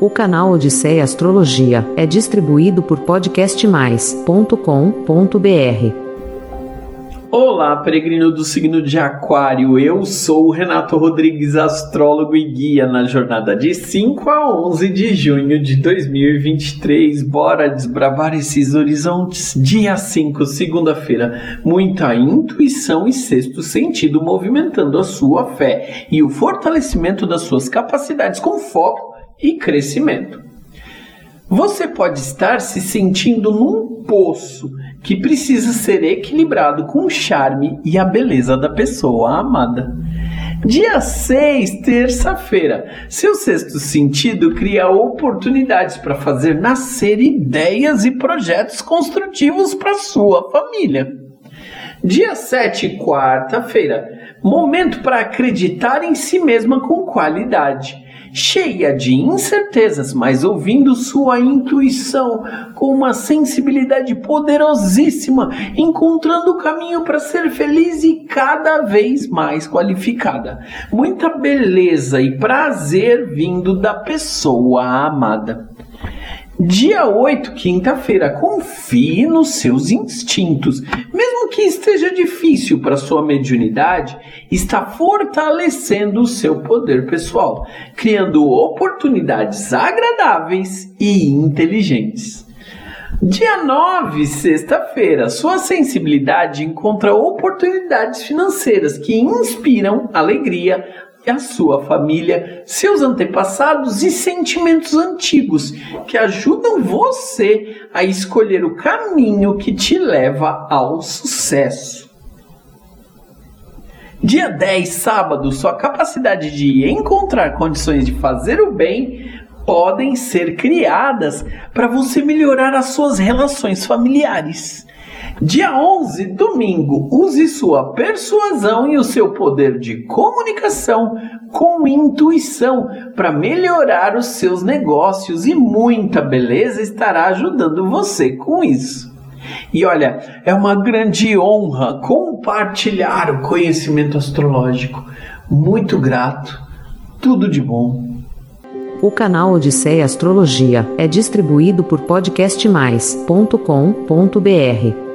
O canal Odisseia Astrologia é distribuído por podcastmais.com.br. Olá, peregrino do signo de Aquário. Eu sou o Renato Rodrigues, astrólogo e guia na jornada de 5 a 11 de junho de 2023. Bora desbravar esses horizontes. Dia 5, segunda-feira. Muita intuição e sexto sentido movimentando a sua fé e o fortalecimento das suas capacidades com foco e crescimento. Você pode estar se sentindo num poço que precisa ser equilibrado com o charme e a beleza da pessoa amada. Dia 6, terça-feira. Seu sexto sentido cria oportunidades para fazer nascer ideias e projetos construtivos para sua família. Dia 7, quarta-feira. Momento para acreditar em si mesma com qualidade cheia de incertezas, mas ouvindo sua intuição com uma sensibilidade poderosíssima, encontrando o caminho para ser feliz e cada vez mais qualificada. Muita beleza e prazer vindo da pessoa amada. Dia 8, quinta-feira, confie nos seus instintos. Que esteja difícil para sua mediunidade, está fortalecendo o seu poder pessoal, criando oportunidades agradáveis e inteligentes. Dia 9, sexta-feira, sua sensibilidade encontra oportunidades financeiras que inspiram alegria, a sua família, seus antepassados e sentimentos antigos que ajudam você a escolher o caminho que te leva ao sucesso. Dia 10, sábado, sua capacidade de encontrar condições de fazer o bem podem ser criadas para você melhorar as suas relações familiares. Dia 11, domingo, use sua persuasão e o seu poder de comunicação com intuição para melhorar os seus negócios e muita beleza estará ajudando você com isso. E olha, é uma grande honra compartilhar o conhecimento astrológico. Muito grato. Tudo de bom. O canal Odisseia Astrologia é distribuído por podcastmais.com.br